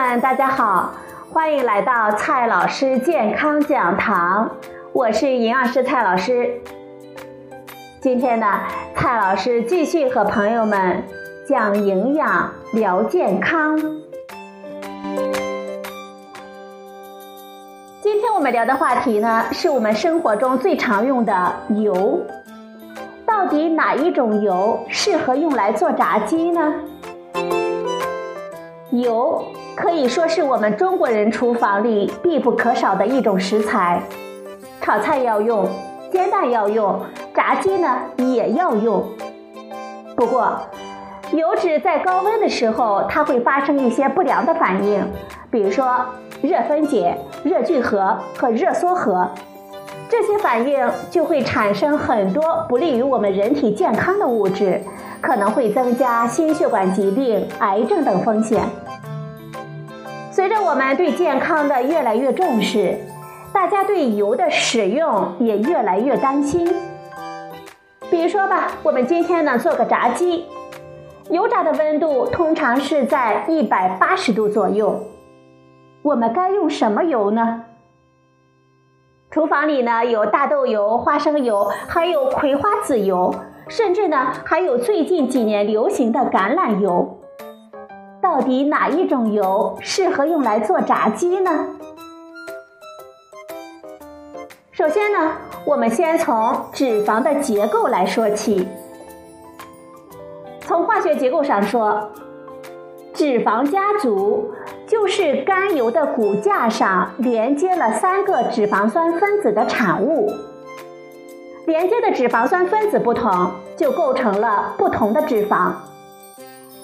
们，大家好，欢迎来到蔡老师健康讲堂，我是营养师蔡老师。今天呢，蔡老师继续和朋友们讲营养、聊健康。今天我们聊的话题呢，是我们生活中最常用的油。到底哪一种油适合用来做炸鸡呢？油可以说是我们中国人厨房里必不可少的一种食材，炒菜要用，煎蛋要用，炸鸡呢也要用。不过，油脂在高温的时候，它会发生一些不良的反应，比如说热分解、热聚合和热缩合，这些反应就会产生很多不利于我们人体健康的物质。可能会增加心血管疾病、癌症等风险。随着我们对健康的越来越重视，大家对油的使用也越来越担心。比如说吧，我们今天呢做个炸鸡，油炸的温度通常是在一百八十度左右。我们该用什么油呢？厨房里呢有大豆油、花生油，还有葵花籽油。甚至呢，还有最近几年流行的橄榄油。到底哪一种油适合用来做炸鸡呢？首先呢，我们先从脂肪的结构来说起。从化学结构上说，脂肪家族就是甘油的骨架上连接了三个脂肪酸分子的产物。连接的脂肪酸分子不同，就构成了不同的脂肪。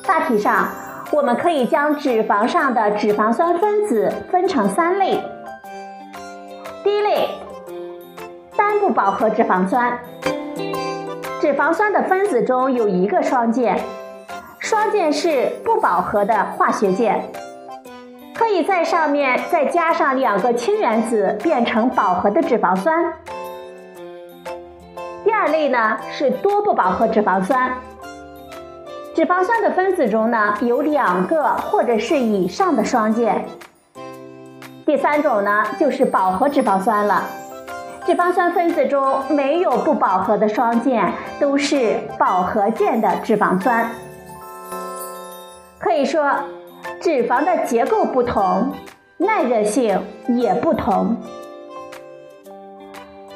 大体上，我们可以将脂肪上的脂肪酸分子分成三类。第一类，单不饱和脂肪酸。脂肪酸的分子中有一个双键，双键是不饱和的化学键，可以在上面再加上两个氢原子，变成饱和的脂肪酸。第二类呢是多不饱和脂肪酸，脂肪酸的分子中呢有两个或者是以上的双键。第三种呢就是饱和脂肪酸了，脂肪酸分子中没有不饱和的双键，都是饱和键的脂肪酸。可以说，脂肪的结构不同，耐热性也不同。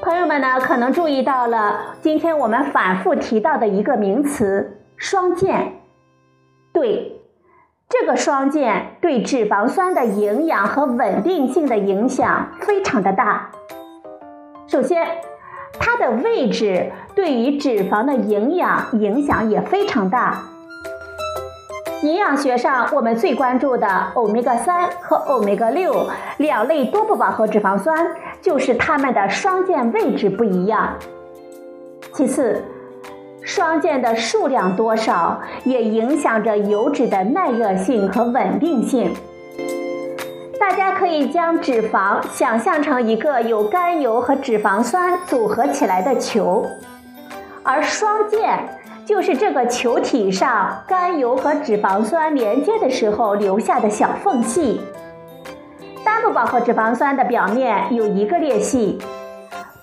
朋友们呢，可能注意到了今天我们反复提到的一个名词——双键。对，这个双键对脂肪酸的营养和稳定性的影响非常的大。首先，它的位置对于脂肪的营养影响也非常大。营养学上，我们最关注的欧米伽三和欧米伽六两类多不饱和脂肪酸，就是它们的双键位置不一样。其次，双键的数量多少也影响着油脂的耐热性和稳定性。大家可以将脂肪想象成一个由甘油和脂肪酸组合起来的球，而双键。就是这个球体上甘油和脂肪酸连接的时候留下的小缝隙。单不饱和脂肪酸的表面有一个裂隙，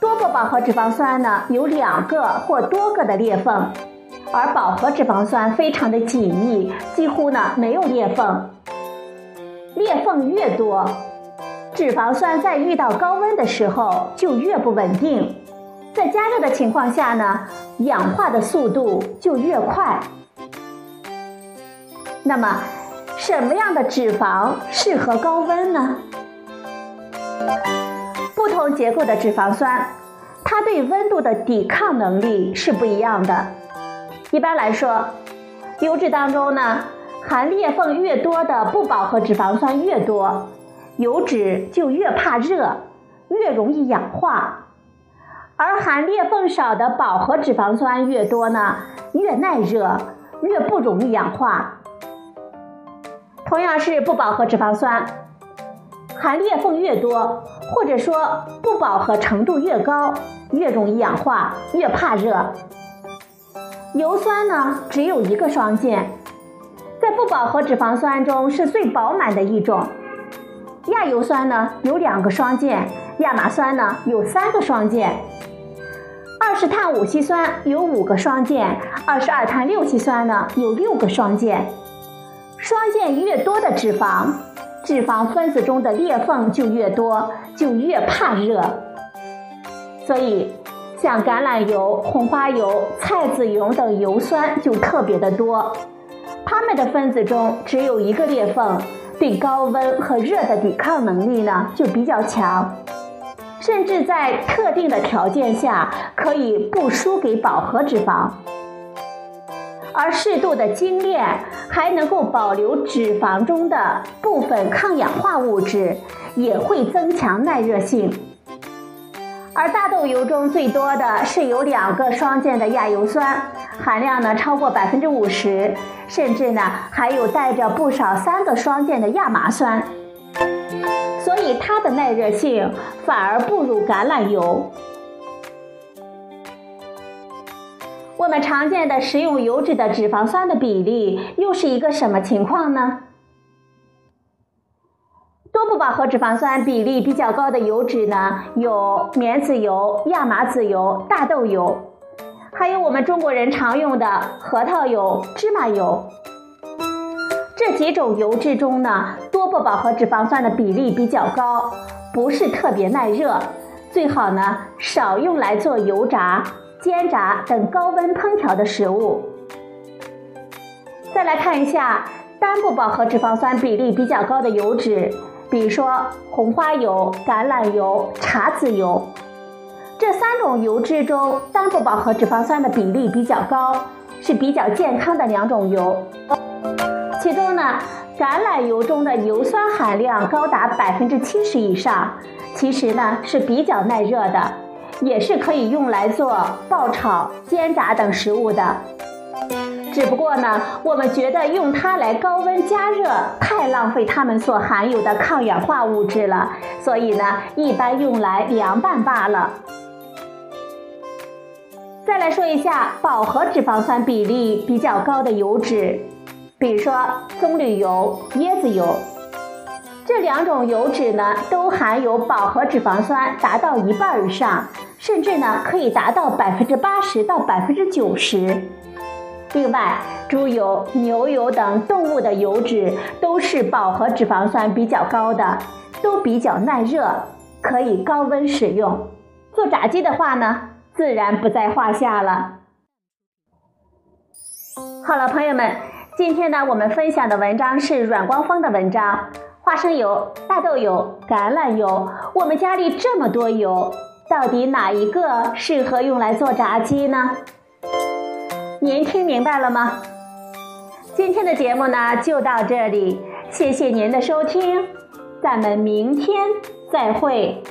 多不饱和脂肪酸呢有两个或多个的裂缝，而饱和脂肪酸非常的紧密，几乎呢没有裂缝。裂缝越多，脂肪酸在遇到高温的时候就越不稳定。在加热的情况下呢，氧化的速度就越快。那么，什么样的脂肪适合高温呢？不同结构的脂肪酸，它对温度的抵抗能力是不一样的。一般来说，油脂当中呢，含裂缝越多的不饱和脂肪酸越多，油脂就越怕热，越容易氧化。而含裂缝少的饱和脂肪酸越多呢，越耐热，越不容易氧化。同样是不饱和脂肪酸，含裂缝越多，或者说不饱和程度越高，越容易氧化，越怕热。油酸呢，只有一个双键，在不饱和脂肪酸中是最饱满的一种。亚油酸呢有两个双键，亚麻酸呢有三个双键。二十碳五烯酸有五个双键，二十二碳六烯酸呢有六个双键。双键越多的脂肪，脂肪分子中的裂缝就越多，就越怕热。所以，像橄榄油、红花油、菜籽油等油酸就特别的多，它们的分子中只有一个裂缝。对高温和热的抵抗能力呢就比较强，甚至在特定的条件下可以不输给饱和脂肪，而适度的精炼还能够保留脂肪中的部分抗氧化物质，也会增强耐热性。而大豆油中最多的是有两个双键的亚油酸，含量呢超过百分之五十。甚至呢，还有带着不少三个双键的亚麻酸，所以它的耐热性反而不如橄榄油。我们常见的食用油脂的脂肪酸的比例又是一个什么情况呢？多不饱和脂肪酸比例比较高的油脂呢，有棉籽油、亚麻籽油、大豆油。还有我们中国人常用的核桃油、芝麻油，这几种油脂中呢，多不饱和脂肪酸的比例比较高，不是特别耐热，最好呢少用来做油炸、煎炸等高温烹调的食物。再来看一下单不饱和脂肪酸比例比较高的油脂，比如说红花油、橄榄油、茶籽油。这三种油脂中，单不饱和脂肪酸的比例比较高，是比较健康的两种油。其中呢，橄榄油中的油酸含量高达百分之七十以上，其实呢是比较耐热的，也是可以用来做爆炒、煎炸等食物的。只不过呢，我们觉得用它来高温加热太浪费它们所含有的抗氧化物质了，所以呢，一般用来凉拌罢了。再来说一下饱和脂肪酸比例比较高的油脂，比如说棕榈油、椰子油，这两种油脂呢都含有饱和脂肪酸达到一半以上，甚至呢可以达到百分之八十到百分之九十。另外，猪油、牛油等动物的油脂都是饱和脂肪酸比较高的，都比较耐热，可以高温使用。做炸鸡的话呢？自然不在话下了。好了，朋友们，今天呢，我们分享的文章是阮光峰的文章。花生油、大豆油、橄榄油，我们家里这么多油，到底哪一个适合用来做炸鸡呢？您听明白了吗？今天的节目呢，就到这里，谢谢您的收听，咱们明天再会。